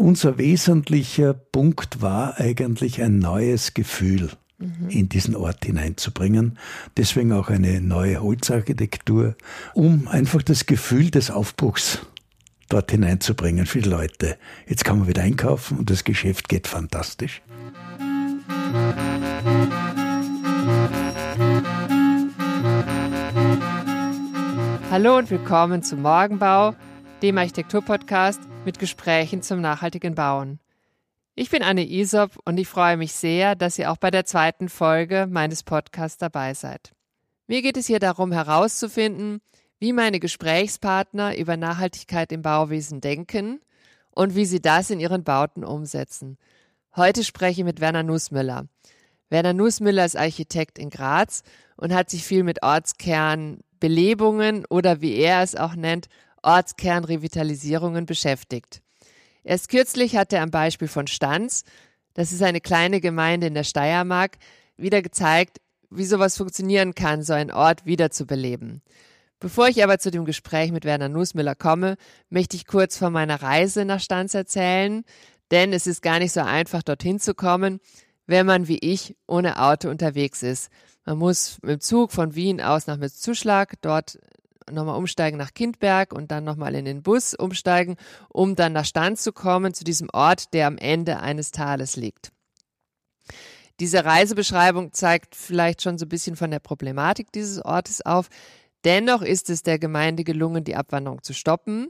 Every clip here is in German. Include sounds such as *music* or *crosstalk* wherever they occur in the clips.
unser wesentlicher Punkt war eigentlich ein neues Gefühl mhm. in diesen Ort hineinzubringen. Deswegen auch eine neue Holzarchitektur, um einfach das Gefühl des Aufbruchs dort hineinzubringen für die Leute. Jetzt kann man wieder einkaufen und das Geschäft geht fantastisch. Hallo und willkommen zum Morgenbau, dem Architekturpodcast mit Gesprächen zum nachhaltigen Bauen. Ich bin Anne Isop und ich freue mich sehr, dass ihr auch bei der zweiten Folge meines Podcasts dabei seid. Mir geht es hier darum herauszufinden, wie meine Gesprächspartner über Nachhaltigkeit im Bauwesen denken und wie sie das in ihren Bauten umsetzen. Heute spreche ich mit Werner Nussmüller. Werner Nussmüller ist Architekt in Graz und hat sich viel mit Ortskernbelebungen oder wie er es auch nennt, Ortskernrevitalisierungen beschäftigt. Erst kürzlich hat er am Beispiel von Stanz, das ist eine kleine Gemeinde in der Steiermark, wieder gezeigt, wie sowas funktionieren kann, so ein Ort wiederzubeleben. Bevor ich aber zu dem Gespräch mit Werner Nussmüller komme, möchte ich kurz von meiner Reise nach Stanz erzählen, denn es ist gar nicht so einfach, dorthin zu kommen, wenn man wie ich ohne Auto unterwegs ist. Man muss mit dem Zug von Wien aus nach Mützzuschlag, dort nochmal umsteigen nach Kindberg und dann nochmal in den Bus umsteigen, um dann nach Stand zu kommen, zu diesem Ort, der am Ende eines Tales liegt. Diese Reisebeschreibung zeigt vielleicht schon so ein bisschen von der Problematik dieses Ortes auf. Dennoch ist es der Gemeinde gelungen, die Abwanderung zu stoppen.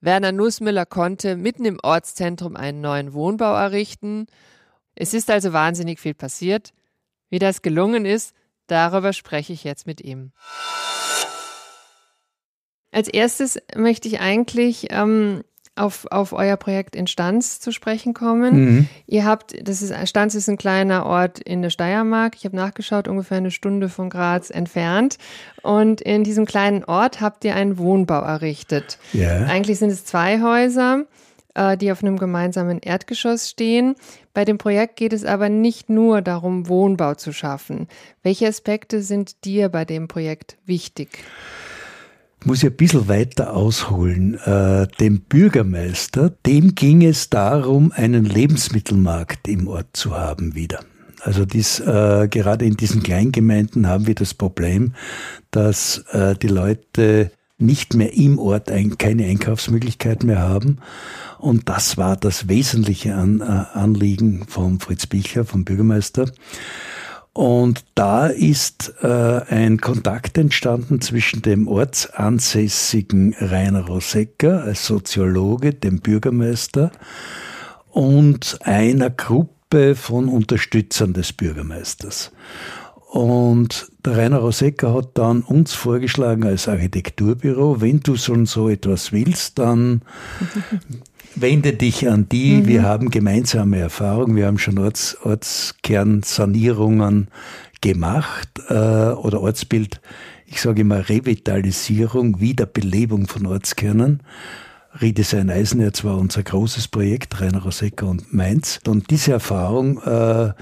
Werner Nussmüller konnte mitten im Ortszentrum einen neuen Wohnbau errichten. Es ist also wahnsinnig viel passiert. Wie das gelungen ist, darüber spreche ich jetzt mit ihm. Als erstes möchte ich eigentlich ähm, auf, auf euer Projekt in Stanz zu sprechen kommen. Mhm. Ihr habt, das ist, Stanz ist ein kleiner Ort in der Steiermark. Ich habe nachgeschaut, ungefähr eine Stunde von Graz entfernt. Und in diesem kleinen Ort habt ihr einen Wohnbau errichtet. Ja. Eigentlich sind es zwei Häuser, äh, die auf einem gemeinsamen Erdgeschoss stehen. Bei dem Projekt geht es aber nicht nur darum, Wohnbau zu schaffen. Welche Aspekte sind dir bei dem Projekt wichtig? Muss ich ein bisschen weiter ausholen. Äh, dem Bürgermeister, dem ging es darum, einen Lebensmittelmarkt im Ort zu haben wieder. Also dies, äh, gerade in diesen Kleingemeinden haben wir das Problem, dass äh, die Leute nicht mehr im Ort ein, keine Einkaufsmöglichkeit mehr haben. Und das war das wesentliche An, Anliegen von Fritz Bichler, vom Bürgermeister. Und da ist äh, ein Kontakt entstanden zwischen dem ortsansässigen Rainer Rosecker als Soziologe, dem Bürgermeister, und einer Gruppe von Unterstützern des Bürgermeisters. Und der Rainer Rosecker hat dann uns vorgeschlagen als Architekturbüro, wenn du schon so etwas willst, dann *laughs* wende dich an die. Mhm. Wir haben gemeinsame Erfahrungen. Wir haben schon Orts, Ortskernsanierungen gemacht äh, oder Ortsbild, ich sage immer Revitalisierung, Wiederbelebung von Ortskernen. Redesign Eisenerz war unser großes Projekt, Rainer Rosecker und Mainz. Und diese Erfahrung äh,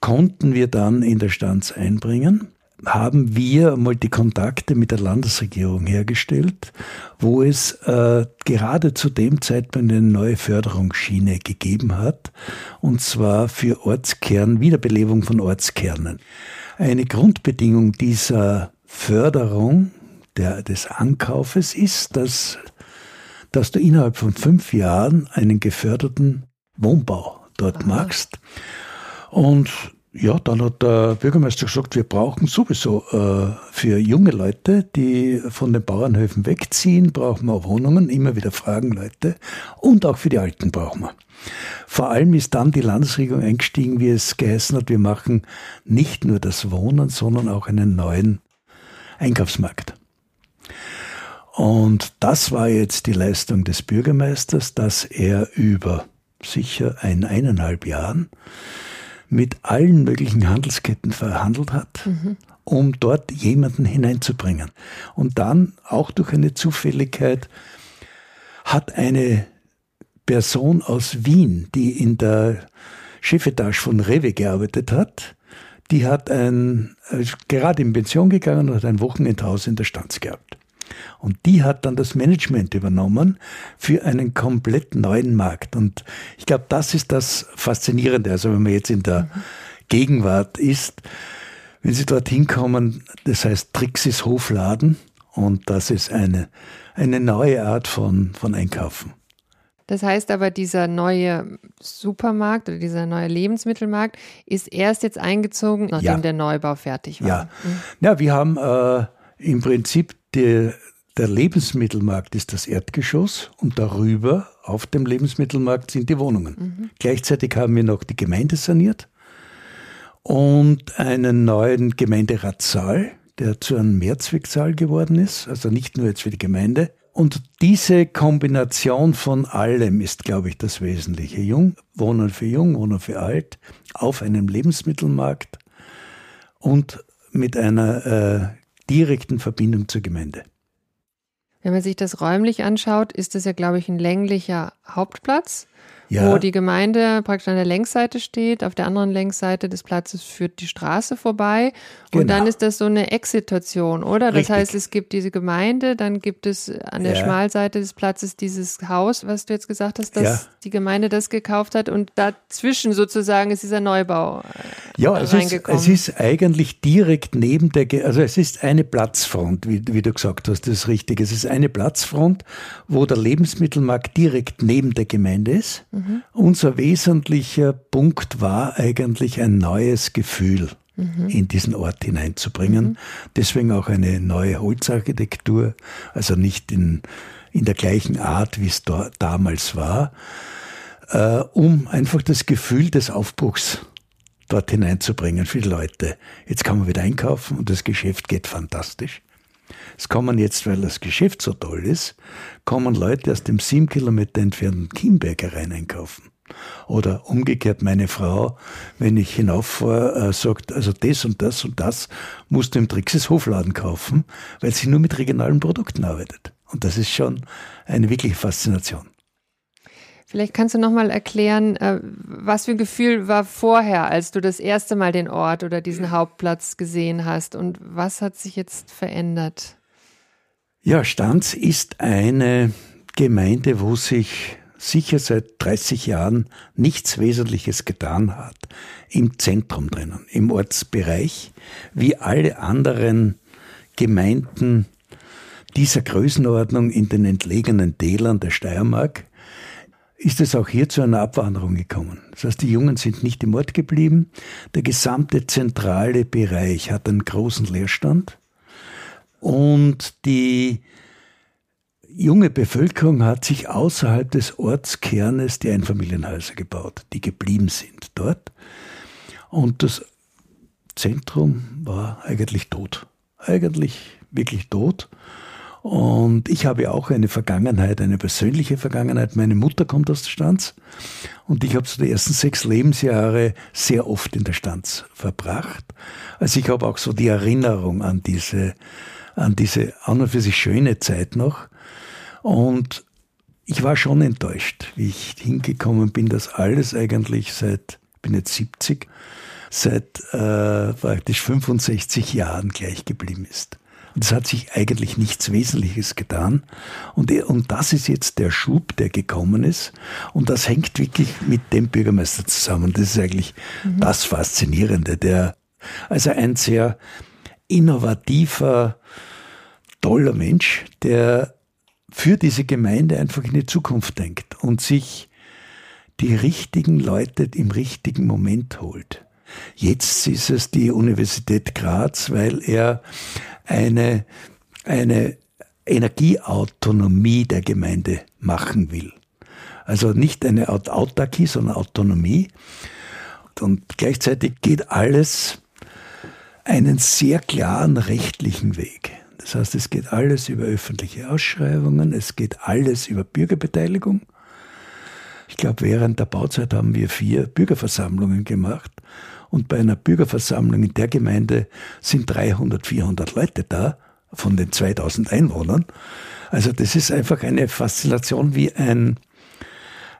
konnten wir dann in der Stanz einbringen haben wir mal die Kontakte mit der Landesregierung hergestellt, wo es äh, gerade zu dem Zeitpunkt eine neue Förderungsschiene gegeben hat, und zwar für Ortskern, Wiederbelebung von Ortskernen. Eine Grundbedingung dieser Förderung der, des Ankaufes ist, dass, dass du innerhalb von fünf Jahren einen geförderten Wohnbau dort Aha. machst. Und ja, dann hat der Bürgermeister gesagt, wir brauchen sowieso äh, für junge Leute, die von den Bauernhöfen wegziehen, brauchen wir Wohnungen, immer wieder fragen Leute. Und auch für die Alten brauchen wir. Vor allem ist dann die Landesregierung eingestiegen, wie es geheißen hat, wir machen nicht nur das Wohnen, sondern auch einen neuen Einkaufsmarkt. Und das war jetzt die Leistung des Bürgermeisters, dass er über sicher ein, eineinhalb Jahren mit allen möglichen Handelsketten verhandelt hat, mhm. um dort jemanden hineinzubringen. Und dann, auch durch eine Zufälligkeit, hat eine Person aus Wien, die in der Chefetage von Rewe gearbeitet hat, die hat ein, äh, gerade in Pension gegangen und hat ein Wochenendhaus in der Stanz gehabt. Und die hat dann das Management übernommen für einen komplett neuen Markt. Und ich glaube, das ist das Faszinierende. Also wenn man jetzt in der Gegenwart ist, wenn Sie dorthin kommen, das heißt Trixis Hofladen und das ist eine, eine neue Art von, von Einkaufen. Das heißt aber, dieser neue Supermarkt oder dieser neue Lebensmittelmarkt ist erst jetzt eingezogen, nachdem ja. der Neubau fertig war. Ja, mhm. ja wir haben äh, im Prinzip die, der Lebensmittelmarkt ist das Erdgeschoss und darüber auf dem Lebensmittelmarkt sind die Wohnungen. Mhm. Gleichzeitig haben wir noch die Gemeinde saniert und einen neuen Gemeinderatssaal, der zu einem Mehrzwecksaal geworden ist, also nicht nur jetzt für die Gemeinde, und diese Kombination von allem ist, glaube ich, das Wesentliche. Jung, Wohnen für Jung, Wohnen für Alt, auf einem Lebensmittelmarkt und mit einer äh, direkten Verbindung zur Gemeinde. Wenn man sich das räumlich anschaut, ist das ja, glaube ich, ein länglicher Hauptplatz ja. wo die Gemeinde praktisch an der Längsseite steht. Auf der anderen Längsseite des Platzes führt die Straße vorbei. Und genau. dann ist das so eine Ex-Situation, oder? Das Richtig. heißt, es gibt diese Gemeinde, dann gibt es an der ja. Schmalseite des Platzes dieses Haus, was du jetzt gesagt hast, dass ja. die Gemeinde das gekauft hat. Und dazwischen sozusagen ist dieser Neubau äh, ja, es reingekommen. Ist, es ist eigentlich direkt neben der, Ge also es ist eine Platzfront, wie, wie du gesagt hast, das ist richtig. Es ist eine Platzfront, wo der Lebensmittelmarkt direkt neben der Gemeinde ist. Mhm. Mhm. Unser wesentlicher Punkt war eigentlich ein neues Gefühl mhm. in diesen Ort hineinzubringen. Mhm. Deswegen auch eine neue Holzarchitektur, also nicht in, in der gleichen Art, wie es da, damals war, äh, um einfach das Gefühl des Aufbruchs dort hineinzubringen für die Leute. Jetzt kann man wieder einkaufen und das Geschäft geht fantastisch. Es kommen jetzt, weil das Geschäft so toll ist, kommen Leute aus dem sieben Kilometer entfernten Chiemberger rein einkaufen. Oder umgekehrt meine Frau, wenn ich hinauffahre, äh, sagt, also das und das und das musst du im Trixes Hofladen kaufen, weil sie nur mit regionalen Produkten arbeitet. Und das ist schon eine wirkliche Faszination. Vielleicht kannst du nochmal erklären, äh, was für ein Gefühl war vorher, als du das erste Mal den Ort oder diesen Hauptplatz gesehen hast und was hat sich jetzt verändert? Ja, Stanz ist eine Gemeinde, wo sich sicher seit 30 Jahren nichts Wesentliches getan hat. Im Zentrum drinnen, im Ortsbereich, wie alle anderen Gemeinden dieser Größenordnung in den entlegenen Tälern der Steiermark ist es auch hier zu einer Abwanderung gekommen. Das heißt, die Jungen sind nicht im Ort geblieben. Der gesamte zentrale Bereich hat einen großen Leerstand. Und die junge Bevölkerung hat sich außerhalb des Ortskernes die Einfamilienhäuser gebaut, die geblieben sind dort. Und das Zentrum war eigentlich tot. Eigentlich wirklich tot. Und ich habe auch eine Vergangenheit, eine persönliche Vergangenheit. Meine Mutter kommt aus der Stanz und ich habe so die ersten sechs Lebensjahre sehr oft in der Stanz verbracht. Also ich habe auch so die Erinnerung an diese, an diese an und für sich schöne Zeit noch. Und ich war schon enttäuscht, wie ich hingekommen bin, dass alles eigentlich seit, ich bin jetzt 70, seit äh, praktisch 65 Jahren gleich geblieben ist. Es hat sich eigentlich nichts Wesentliches getan. Und, und das ist jetzt der Schub, der gekommen ist. Und das hängt wirklich mit dem Bürgermeister zusammen. Das ist eigentlich mhm. das Faszinierende. Der, also ein sehr innovativer, toller Mensch, der für diese Gemeinde einfach in die Zukunft denkt und sich die richtigen Leute im richtigen Moment holt. Jetzt ist es die Universität Graz, weil er eine, eine Energieautonomie der Gemeinde machen will. Also nicht eine Autarkie, sondern Autonomie. Und gleichzeitig geht alles einen sehr klaren rechtlichen Weg. Das heißt, es geht alles über öffentliche Ausschreibungen, es geht alles über Bürgerbeteiligung. Ich glaube, während der Bauzeit haben wir vier Bürgerversammlungen gemacht und bei einer Bürgerversammlung in der Gemeinde sind 300, 400 Leute da von den 2000 Einwohnern. Also das ist einfach eine Faszination, wie ein,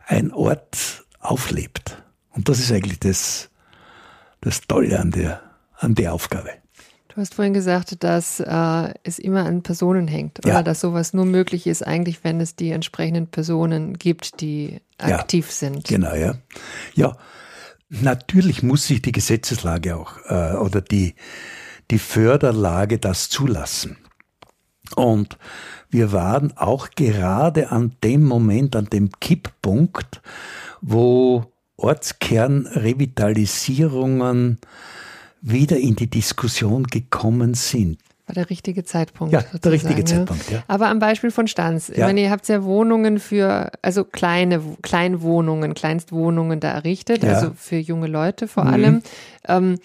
ein Ort auflebt. Und das ist eigentlich das, das Tolle an der, an der Aufgabe. Du hast vorhin gesagt, dass äh, es immer an Personen hängt oder Ja. dass sowas nur möglich ist, eigentlich, wenn es die entsprechenden Personen gibt, die Ja. aktiv sind. Genau, ja. Ja, natürlich muss sich die Gesetzeslage auch äh, oder die, die Förderlage das zulassen. Und wir waren auch gerade an dem Moment, an dem Kipppunkt, wo Ortskernrevitalisierungen wieder in die Diskussion gekommen sind. War der richtige Zeitpunkt. Ja, der richtige Zeitpunkt, ja. Aber am Beispiel von Stanz. Ich Ja. meine, ihr habt ja Wohnungen für, also kleine, Kleinwohnungen, Kleinstwohnungen da errichtet, Ja. Mhm. also für junge Leute vor allem. Ähm,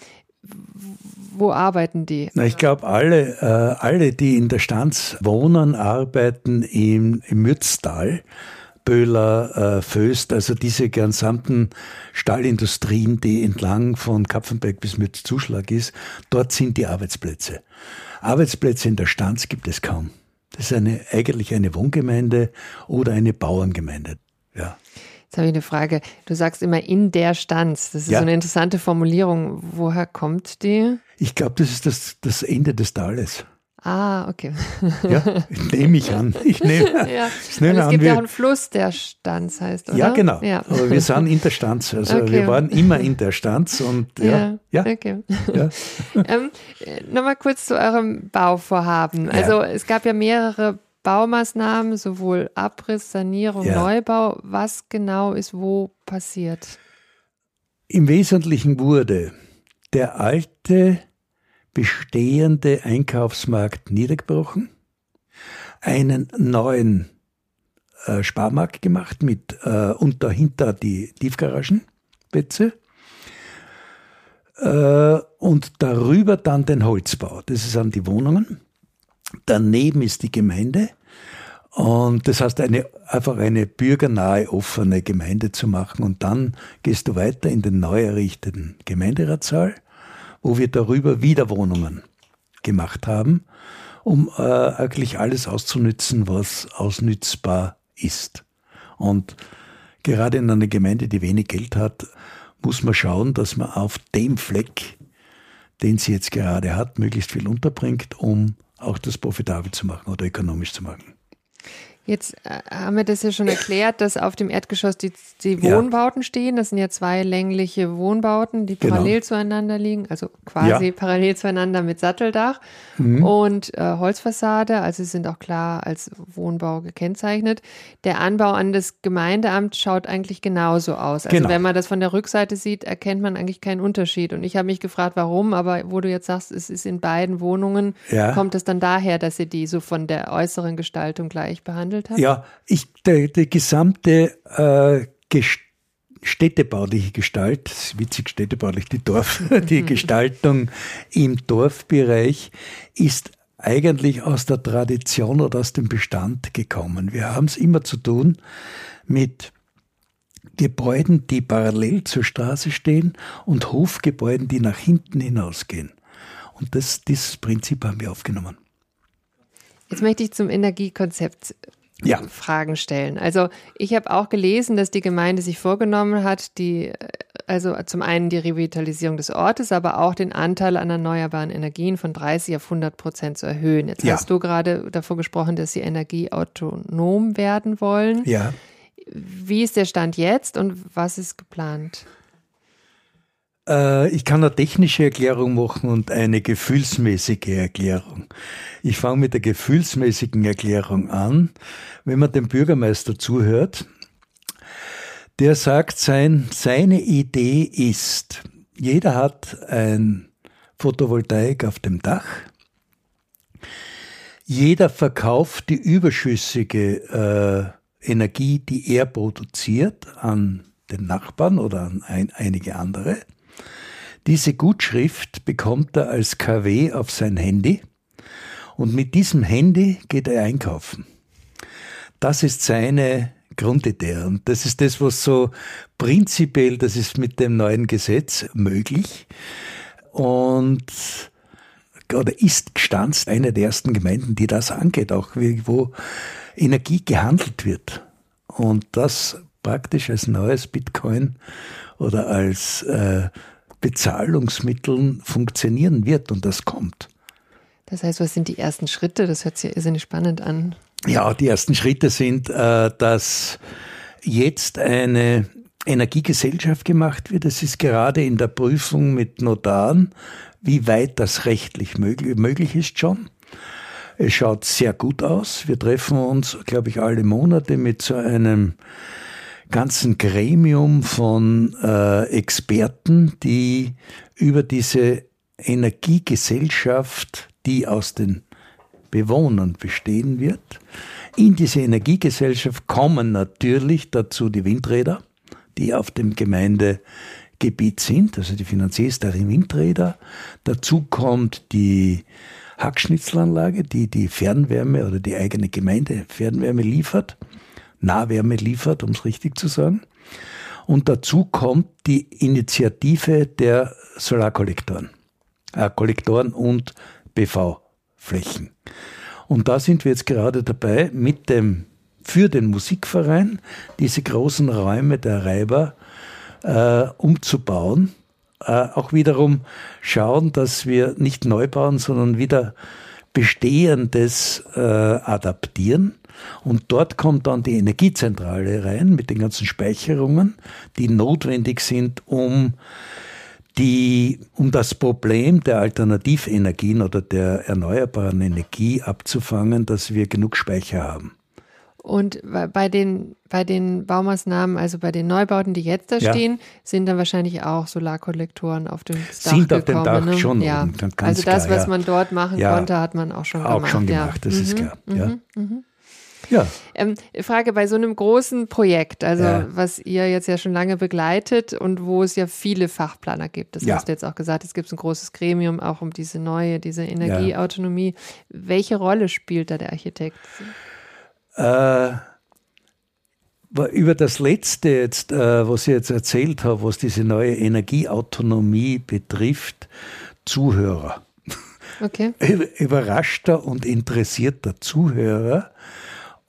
wo arbeiten die? Na, ich glaube, alle, äh, alle, die in der Stanz wohnen, arbeiten im, im Mürztal. Böhler, äh, Föst, also diese gesamten Stahlindustrien, die entlang von Kapfenberg bis Mürz Zuschlag ist, dort sind die Arbeitsplätze. Arbeitsplätze in der Stanz gibt es kaum. Das ist eine, eigentlich eine Wohngemeinde oder eine Bauerngemeinde. Ja. Jetzt habe ich eine Frage. Du sagst immer in der Stanz. Das ist Ja. so eine interessante Formulierung. Woher kommt die? Ich glaube, das ist das, das Ende des Tales. Ah, okay. Ja, nehme ich an. Ich nehme, *laughs* ja. ich nehme Und es an, gibt wir- ja auch einen Fluss, der Stanz heißt, oder? Ja, genau. Ja. Aber wir sind in der Stanz. Also Okay. wir waren immer in der Stanz und ja, ja, okay. ja. *laughs* *laughs* ähm, Nochmal kurz zu eurem Bauvorhaben. Ja. Also es gab ja mehrere Baumaßnahmen, sowohl Abriss, Sanierung, Ja. Neubau. Was genau ist wo passiert? Im Wesentlichen wurde der alte bestehende Einkaufsmarkt niedergebrochen, einen neuen äh, Sparmarkt gemacht mit äh, und dahinter die Tiefgaragenplätze äh, und darüber dann den Holzbau. Das sind die Wohnungen. Daneben ist die Gemeinde. Und das heißt, eine, einfach eine bürgernahe, offene Gemeinde zu machen. Und dann gehst du weiter in den neu errichteten Gemeinderatssaal, wo wir darüber wieder Wohnungen gemacht haben, um äh, eigentlich alles auszunützen, was ausnützbar ist. Und gerade in einer Gemeinde, die wenig Geld hat, muss man schauen, dass man auf dem Fleck, den sie jetzt gerade hat, möglichst viel unterbringt, um auch das profitabel zu machen oder ökonomisch zu machen. Jetzt äh, haben wir das ja schon erklärt, dass auf dem Erdgeschoss die, die Ja. Wohnbauten stehen. Das sind ja zwei längliche Wohnbauten, die Genau. parallel zueinander liegen, also quasi Ja. parallel zueinander mit Satteldach Mhm. und äh, Holzfassade. Also sie sind auch klar als Wohnbau gekennzeichnet. Der Anbau an das Gemeindeamt schaut eigentlich genauso aus. Also Genau. wenn man das von der Rückseite sieht, erkennt man eigentlich keinen Unterschied. Und ich habe mich gefragt, warum, aber wo du jetzt sagst, es ist in beiden Wohnungen, Ja. kommt es dann daher, dass ihr die so von der äußeren Gestaltung gleich behandelt habt? Ja, ich, der, die gesamte äh, Gest städtebauliche Gestalt, witzig städtebaulich, die Dorf, *laughs* die Gestaltung im Dorfbereich ist eigentlich aus der Tradition oder aus dem Bestand gekommen. Wir haben es immer zu tun mit Gebäuden, die parallel zur Straße stehen und Hofgebäuden, die nach hinten hinausgehen. Und das, dieses Prinzip haben wir aufgenommen. Jetzt möchte ich zum Energiekonzept Ja. Fragen stellen. Also ich habe auch gelesen, dass die Gemeinde sich vorgenommen hat, die äh, also zum einen die Revitalisierung des Ortes, aber auch den Anteil an erneuerbaren Energien von 30 auf 100 Prozent zu erhöhen. Jetzt Ja. hast du gerade davor gesprochen, dass sie energieautonom werden wollen. Ja. Wie ist der Stand jetzt und was ist geplant? Äh, ich kann eine technische Erklärung machen und eine gefühlsmäßige Erklärung. Ich fange mit der gefühlsmäßigen Erklärung an. Wenn man dem Bürgermeister zuhört, der sagt, sein, seine Idee ist, jeder hat ein Photovoltaik auf dem Dach. Jeder verkauft die überschüssige äh, Energie, die er produziert, an den Nachbarn oder an ein, einige andere. Diese Gutschrift bekommt er als KW auf sein Handy und mit diesem Handy geht er einkaufen. Das ist seine Grundidee und das ist das, was so prinzipiell, das ist mit dem neuen Gesetz möglich und oder ist Gstanz eine der ersten Gemeinden, die das angeht, auch wo Energie gehandelt wird und das praktisch als neues Bitcoin oder als äh, Bezahlungsmitteln funktionieren wird und das kommt. Das heißt, was sind die ersten Schritte? Das hört sich irrsinnig spannend an. Ja, die ersten Schritte sind, äh, dass jetzt eine Energiegesellschaft gemacht wird. Es ist gerade in der Prüfung mit Notaren, wie weit das rechtlich möglich, möglich ist schon. Es schaut sehr gut aus. Wir treffen uns, glaube ich, alle Monate mit so einem ganzen Gremium von äh, Experten, die über diese Energiegesellschaft, die aus den Bewohnern bestehen wird. In diese Energiegesellschaft kommen natürlich dazu die Windräder, die auf dem Gemeindegebiet sind, also die Finanziers der Windräder. Dazu kommt die Hackschnitzelanlage, die die Fernwärme oder die eigene Gemeinde Fernwärme liefert, Nahwärme liefert, um es richtig zu sagen. Und dazu kommt die Initiative der Solarkollektoren, äh, Kollektoren und PV-Flächen. Und da sind wir jetzt gerade dabei, mit dem, für den Musikverein diese großen Räume der Reiber äh, umzubauen. Äh, auch wiederum schauen, dass wir nicht neu bauen, sondern wieder Bestehendes äh, adaptieren. Und dort kommt dann die Energiezentrale rein mit den ganzen Speicherungen, die notwendig sind, um die, um das Problem der Alternativenergien oder der erneuerbaren Energie abzufangen, dass wir genug Speicher haben. Und bei den, bei den Baumaßnahmen, also bei den Neubauten, die jetzt da ja. stehen, sind dann wahrscheinlich auch Solarkollektoren auf dem Dach Sind auf dem Dach ne? schon ja. Also das, klar, was man dort machen konnte, hat man auch schon auch gemacht. Auch schon gemacht, das mhm. ist klar. Mhm. Ja. Mhm. Ja. Ähm, Frage bei so einem großen Projekt, also Ja. was ihr jetzt ja schon lange begleitet und wo es ja viele Fachplaner gibt. Das Ja. hast du jetzt auch gesagt, es gibt ein großes Gremium auch um diese neue, diese Energieautonomie. Welche Rolle spielt da der Architekt? Äh, über das letzte jetzt, äh, was ich jetzt erzählt habe, was diese neue Energieautonomie betrifft, Zuhörer. Okay. *laughs* Überraschter und interessierter Zuhörer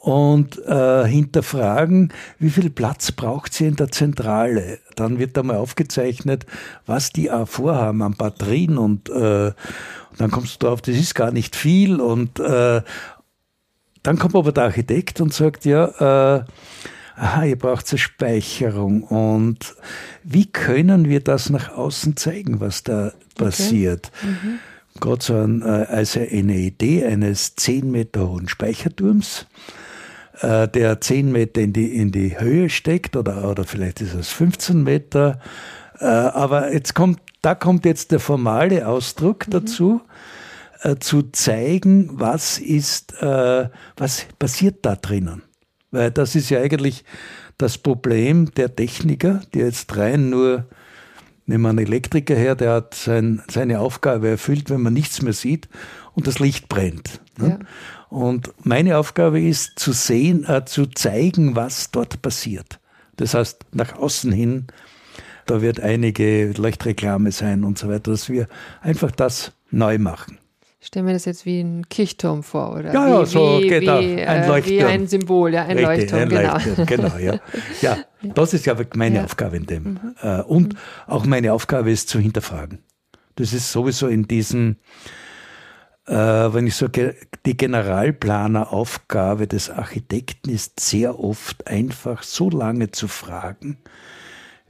und äh, hinterfragen, wie viel Platz braucht sie in der Zentrale. Dann wird einmal aufgezeichnet, was die auch vorhaben an Batterien und, äh, dann kommst du drauf, das ist gar nicht viel und äh, dann kommt aber der Architekt und sagt, ja, äh, aha, ihr braucht eine Speicherung und wie können wir das nach außen zeigen, was da passiert? Mhm. Gerade so ein, äh, also eine Idee eines 10 Meter hohen Speicherturms, äh, der 10 Meter in die, in die Höhe steckt oder, oder vielleicht ist es 15 Meter. Äh, aber jetzt kommt, da kommt jetzt der formale Ausdruck dazu, äh, zu zeigen, was ist, äh, was passiert da drinnen. Weil das ist ja eigentlich das Problem der Techniker, die jetzt rein nur, nehmen wir einen Elektriker her, der hat sein, seine Aufgabe erfüllt, wenn man nichts mehr sieht und das Licht brennt. Ne? Ja. Und meine Aufgabe ist zu sehen, äh, zu zeigen, was dort passiert. Das heißt, nach außen hin, da wird einige Leuchtreklame sein und so weiter, dass wir einfach das neu machen. Ich stelle mir das jetzt wie ein Kirchturm vor, oder? Ja, wie, ja, so wie, genau, wie, ein äh, Leuchtturm. Wie ein Symbol, ja, ein Richtig, Leuchtturm, ein genau. Leuchtturm, genau, ja. *laughs* ja, das ist ja meine Ja. Mhm. Aufgabe in dem. Äh, Und auch meine Aufgabe ist zu hinterfragen. Das ist sowieso in diesem, wenn ich so, ge- die Generalplaneraufgabe des Architekten ist sehr oft einfach so lange zu fragen,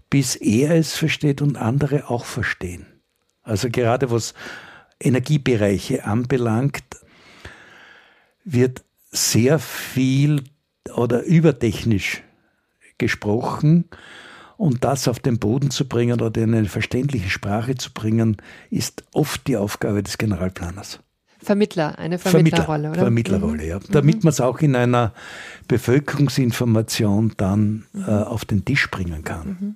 bis er es versteht und andere auch verstehen. Also gerade was Energiebereiche anbelangt, wird sehr viel oder übertechnisch gesprochen und das auf den Boden zu bringen oder in eine verständliche Sprache zu bringen, ist oft die Aufgabe des Generalplaners. Vermittler, eine Vermittlerrolle, oder? Vermittlerrolle, Mhm. ja. Damit man es auch in einer Bevölkerungsinformation dann äh, auf den Tisch bringen kann.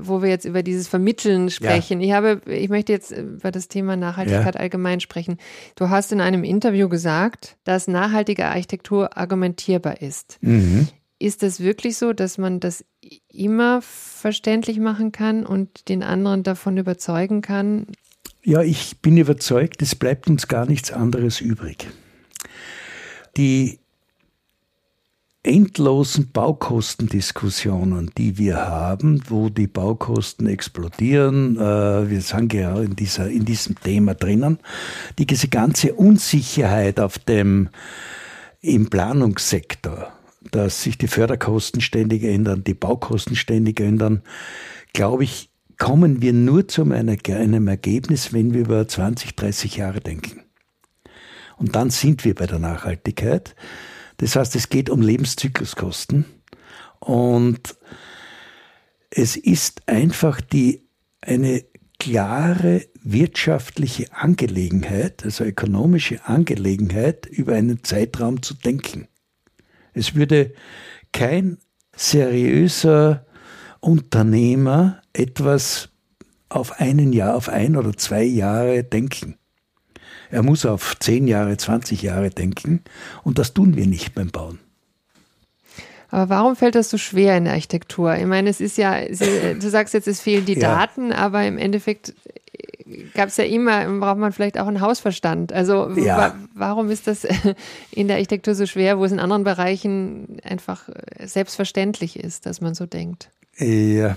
wo wir jetzt über dieses Vermitteln sprechen. Ich habe, ich möchte jetzt über das Thema Nachhaltigkeit allgemein sprechen. Du hast in einem Interview gesagt, dass nachhaltige Architektur argumentierbar ist. Mhm. Ist es wirklich so, dass man das immer verständlich machen kann und den anderen davon überzeugen kann? Ja, ich bin überzeugt, es bleibt uns gar nichts anderes übrig. Die endlosen Baukostendiskussionen, die wir haben, wo die Baukosten explodieren, äh, wir sind ja in, dieser, in diesem Thema drinnen, die, diese ganze Unsicherheit auf dem, im Planungssektor, dass sich die Förderkosten ständig ändern, die Baukosten ständig ändern, glaube ich, kommen wir nur zu einem Ergebnis, wenn wir über 20, 30 Jahre denken. Und dann sind wir bei der Nachhaltigkeit. Das heißt, es geht um Lebenszykluskosten und es ist einfach die, eine klare wirtschaftliche Angelegenheit, also ökonomische Angelegenheit, über einen Zeitraum zu denken. Es würde kein seriöser Unternehmer etwas auf einen Jahr, auf ein oder zwei Jahre denken. Er muss auf zehn Jahre, 20 Jahre denken und das tun wir nicht beim Bauen. Aber warum fällt das so schwer in der Architektur? Ich meine, es ist ja, du sagst jetzt, es fehlen die ja. Daten, aber im Endeffekt gab es ja immer, braucht man vielleicht auch einen Hausverstand. Also ja. wa warum ist das *laughs* in der Architektur so schwer, wo es in anderen Bereichen einfach selbstverständlich ist, dass man so denkt? Ja.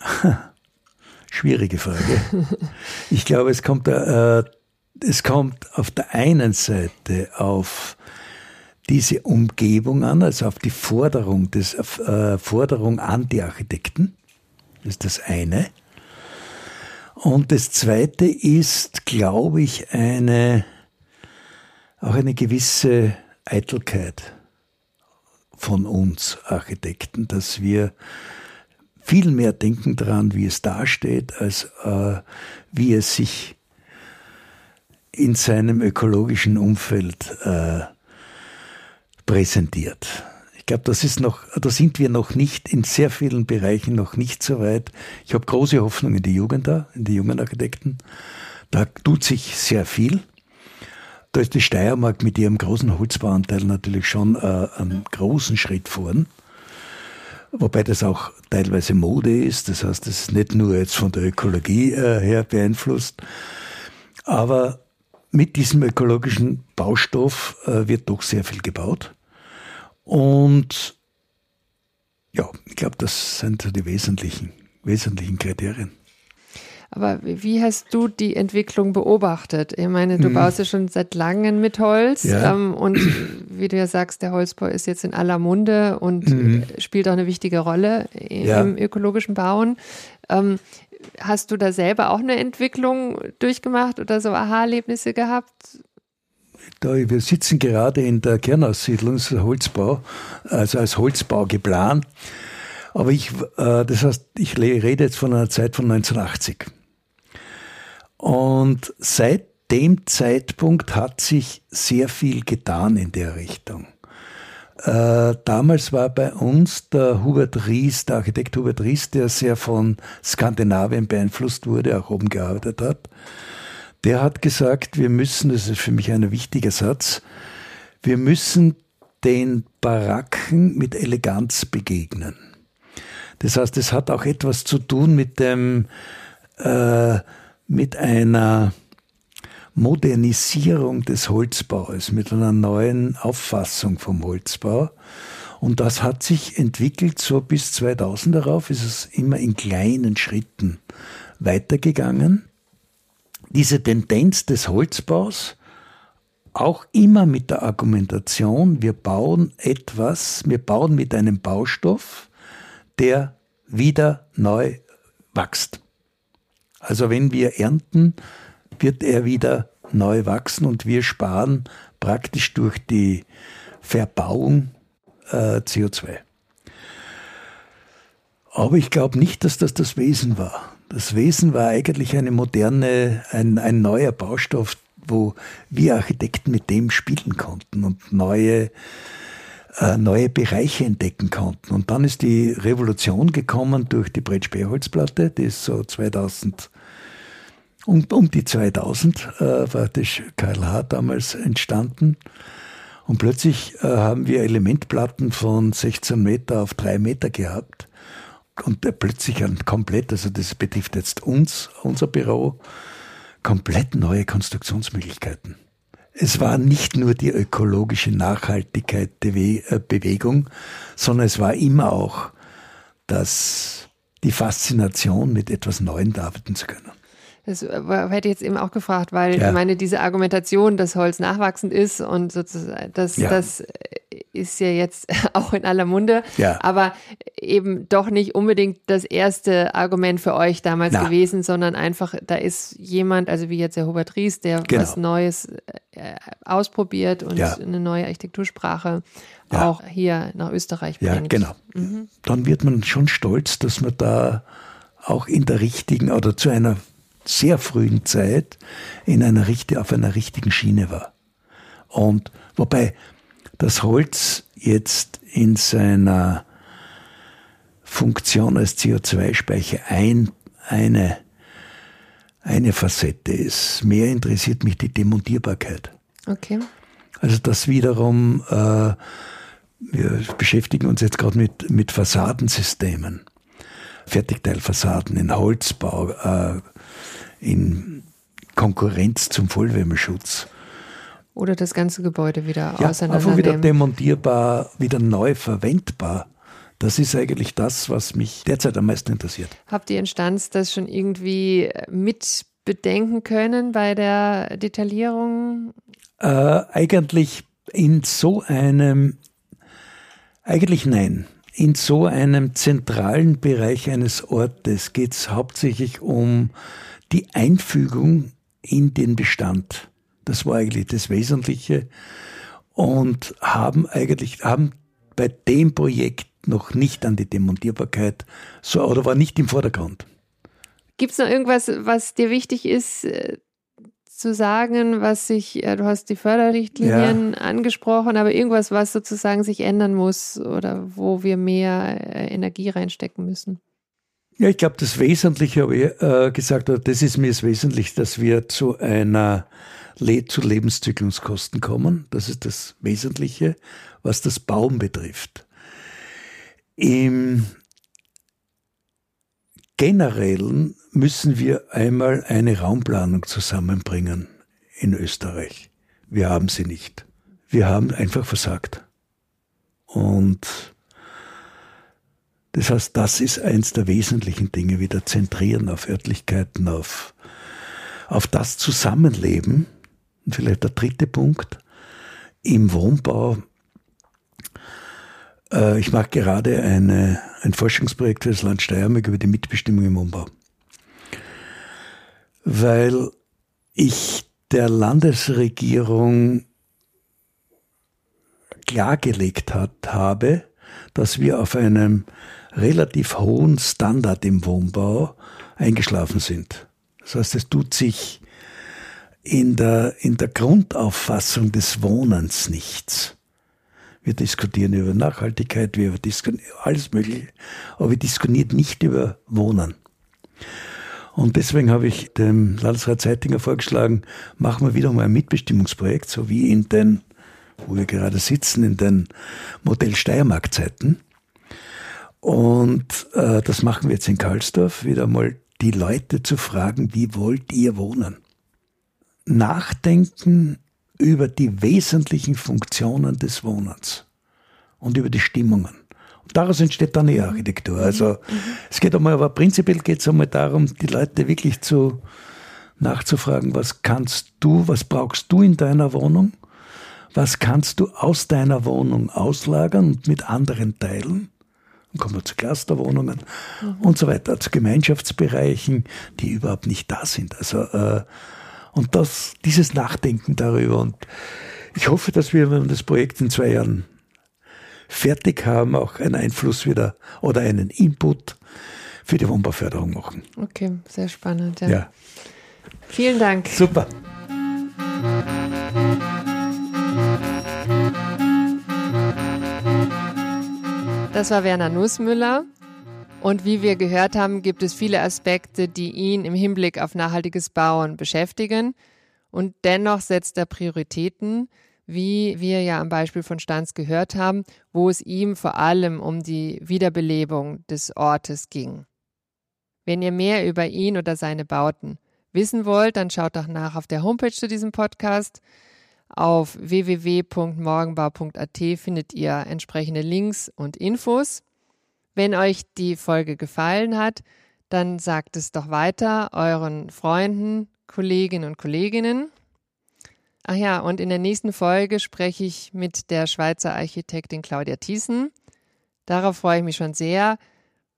*laughs* Schwierige Frage. Ich glaube, es kommt äh, es kommt auf der einen Seite auf diese Umgebung an, also auf die Forderung, des, äh, Forderung an die Architekten. Ist das eine. Und das zweite ist, glaube ich, eine, auch eine gewisse Eitelkeit von uns Architekten, dass wir viel mehr denken daran, wie es dasteht, als äh, wie es sich in seinem ökologischen Umfeld äh, präsentiert. Ich glaube, das ist noch, da sind wir noch nicht in sehr vielen Bereichen noch nicht so weit. Ich habe große Hoffnung in die Jugend da, in die jungen Architekten. Da tut sich sehr viel. Da ist die Steiermark mit ihrem großen Holzbauanteil natürlich schon äh, einen großen Schritt vorn. Wobei das auch teilweise Mode ist. Das heißt, das ist nicht nur jetzt von der Ökologie äh, her beeinflusst. Aber mit diesem ökologischen Baustoff äh, wird doch sehr viel gebaut. Und ja, ich glaube, das sind die wesentlichen, wesentlichen Kriterien. Aber wie hast du die Entwicklung beobachtet? Ich meine, du mhm. baust ja schon seit langem mit Holz ja. ähm, und wie du ja sagst, der Holzbau ist jetzt in aller Munde und mhm. spielt auch eine wichtige Rolle im ja. ökologischen Bauen. Ähm, Hast du da selber auch eine Entwicklung durchgemacht oder so Aha-Erlebnisse gehabt? Da, wir sitzen gerade in der Kernaussiedlung, Holzbau, also als Holzbau geplant. Aber ich, äh, das heißt, ich rede jetzt von einer Zeit von 1980. Und seit dem Zeitpunkt hat sich sehr viel getan in der Richtung. Äh, damals war bei uns der Hubert Ries, der Architekt Hubert Ries, der sehr von Skandinavien beeinflusst wurde, auch oben gearbeitet hat. Der hat gesagt, wir müssen, das ist für mich ein wichtiger Satz, wir müssen den Baracken mit Eleganz begegnen. Das heißt, es hat auch etwas zu tun mit dem, äh, mit einer Modernisierung des Holzbaus, mit einer neuen Auffassung vom Holzbau. Und das hat sich entwickelt so bis 2000 darauf, ist es immer in kleinen Schritten weitergegangen. Diese Tendenz des Holzbaus, auch immer mit der Argumentation, wir bauen etwas, wir bauen mit einem Baustoff, der wieder neu wächst. Also wenn wir ernten, wird er wieder neu wachsen und wir sparen praktisch durch die Verbauung äh, CO2. Aber ich glaube nicht, dass das das Wesen war. Das Wesen war eigentlich eine moderne, ein, ein neuer Baustoff, wo wir Architekten mit dem spielen konnten und neue, neue Bereiche entdecken konnten. Und dann ist die Revolution gekommen durch die Brett-Sperrholzplatte, die ist so 2000 um, um die 2000 äh, das KLH damals entstanden. Und plötzlich äh, haben wir Elementplatten von 16 Meter auf 3 Meter gehabt. Und äh, plötzlich ein komplett, also das betrifft jetzt uns, unser Büro, komplett neue Konstruktionsmöglichkeiten. Es war nicht nur die ökologische Nachhaltigkeit der äh, Bewegung, sondern es war immer auch das, die Faszination, mit etwas Neuem arbeiten zu können. Das äh, hätte ich jetzt eben auch gefragt, weil ja. ich meine, diese Argumentation, dass Holz nachwachsend ist und sozusagen, das, ja. das ist ja jetzt *laughs* auch in aller Munde, ja. aber eben doch nicht unbedingt das erste Argument für euch damals Na. gewesen, sondern einfach, da ist jemand, also wie jetzt der Hubert Ries, der genau. was Neues äh, ausprobiert und eine neue Architektursprache auch hier nach Österreich bringt. Ja, genau. Mhm. Dann wird man schon stolz, dass man da auch in der richtigen oder zu einer sehr frühen Zeit in einer, auf einer richtigen Schiene war. Und wobei das Holz jetzt in seiner Funktion als CO2-Speicher ein, eine, eine Facette ist. Mehr interessiert mich die Demontierbarkeit. Okay. Also das wiederum, äh, wir beschäftigen uns jetzt gerade mit, mit Fassadensystemen, Fertigteilfassaden in Holzbau, äh, in Konkurrenz zum Vollwärmeschutz. Oder das ganze Gebäude wieder ja, Einfach wieder demontierbar, wieder neu verwendbar. Das ist eigentlich das, was mich derzeit am meisten interessiert. Habt ihr Instanz das schon irgendwie mit bedenken können bei der Detaillierung? Äh, eigentlich in so einem, eigentlich nein. In so einem zentralen Bereich eines Ortes geht es hauptsächlich um die Einfügung in den Bestand. Das war eigentlich das Wesentliche und haben eigentlich, haben bei dem Projekt noch nicht an die Demontierbarkeit so, oder war nicht im Vordergrund. Gibt es noch irgendwas, was dir wichtig ist äh, zu sagen, was sich, äh, du hast die Förderrichtlinien ja. angesprochen, aber irgendwas, was sozusagen sich ändern muss oder wo wir mehr äh, Energie reinstecken müssen? Ja, ich glaube, das Wesentliche, habe ich äh, gesagt, das ist mir das Wesentliche, dass wir zu einer Le zu Lebenszykluskosten kommen. Das ist das Wesentliche, was das Baum betrifft. Im Generellen müssen wir einmal eine Raumplanung zusammenbringen in Österreich. Wir haben sie nicht. Wir haben einfach versagt. Und das heißt, das ist eins der wesentlichen Dinge, wieder zentrieren auf Örtlichkeiten, auf, auf das Zusammenleben. Und vielleicht der dritte Punkt, im Wohnbau. Äh, ich mache gerade eine, ein Forschungsprojekt für das Land Steiermark über die Mitbestimmung im Wohnbau. Weil ich der Landesregierung klargelegt hat, habe, dass wir auf einem relativ hohen Standard im Wohnbau eingeschlafen sind. Das heißt, es tut sich in der, in der Grundauffassung des Wohnens nichts. Wir diskutieren über Nachhaltigkeit, wir diskutieren alles Mögliche, aber wir diskutieren nicht über Wohnen. Und deswegen habe ich dem Landesrat Zeitinger vorgeschlagen, machen wir wieder mal ein Mitbestimmungsprojekt, so wie in den, wo wir gerade sitzen, in den Modell Steiermark-Zeiten. Und äh, das machen wir jetzt in Karlsdorf, wieder mal die Leute zu fragen, wie wollt ihr wohnen? Nachdenken über die wesentlichen Funktionen des Wohnens und über die Stimmungen. Und daraus entsteht dann die Architektur. Also mhm. es geht einmal, aber prinzipiell geht es einmal darum, die Leute wirklich zu nachzufragen, was kannst du, was brauchst du in deiner Wohnung? Was kannst du aus deiner Wohnung auslagern und mit anderen teilen? Dann kommen wir zu Clusterwohnungen mhm. und so weiter, zu Gemeinschaftsbereichen, die überhaupt nicht da sind. Also äh, und das, dieses Nachdenken darüber. Und ich hoffe, dass wir, wenn wir das Projekt in zwei Jahren fertig haben, auch einen Einfluss wieder oder einen Input für die Wohnbauförderung machen. Okay, sehr spannend. Ja. ja. Vielen Dank. Super. Das war Werner Nussmüller. Und wie wir gehört haben, gibt es viele Aspekte, die ihn im Hinblick auf nachhaltiges Bauen beschäftigen. Und dennoch setzt er Prioritäten, wie wir ja am Beispiel von Stanz gehört haben, wo es ihm vor allem um die Wiederbelebung des Ortes ging. Wenn ihr mehr über ihn oder seine Bauten wissen wollt, dann schaut doch nach auf der Homepage zu diesem Podcast Auf www.morgenbau.at findet ihr entsprechende Links und Infos. Wenn euch die Folge gefallen hat, dann sagt es doch weiter euren Freunden, Kolleginnen und Kolleginnen. Ach ja, und in der nächsten Folge spreche ich mit der Schweizer Architektin Claudia Thiessen. Darauf freue ich mich schon sehr,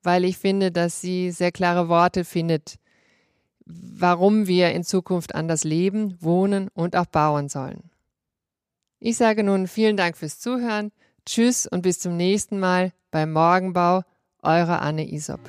weil ich finde, dass sie sehr klare Worte findet, warum wir in Zukunft anders leben, wohnen und auch bauen sollen. Ich sage nun vielen Dank fürs Zuhören. Tschüss und bis zum nächsten Mal beim Morgenbau. Eure Anne Isop.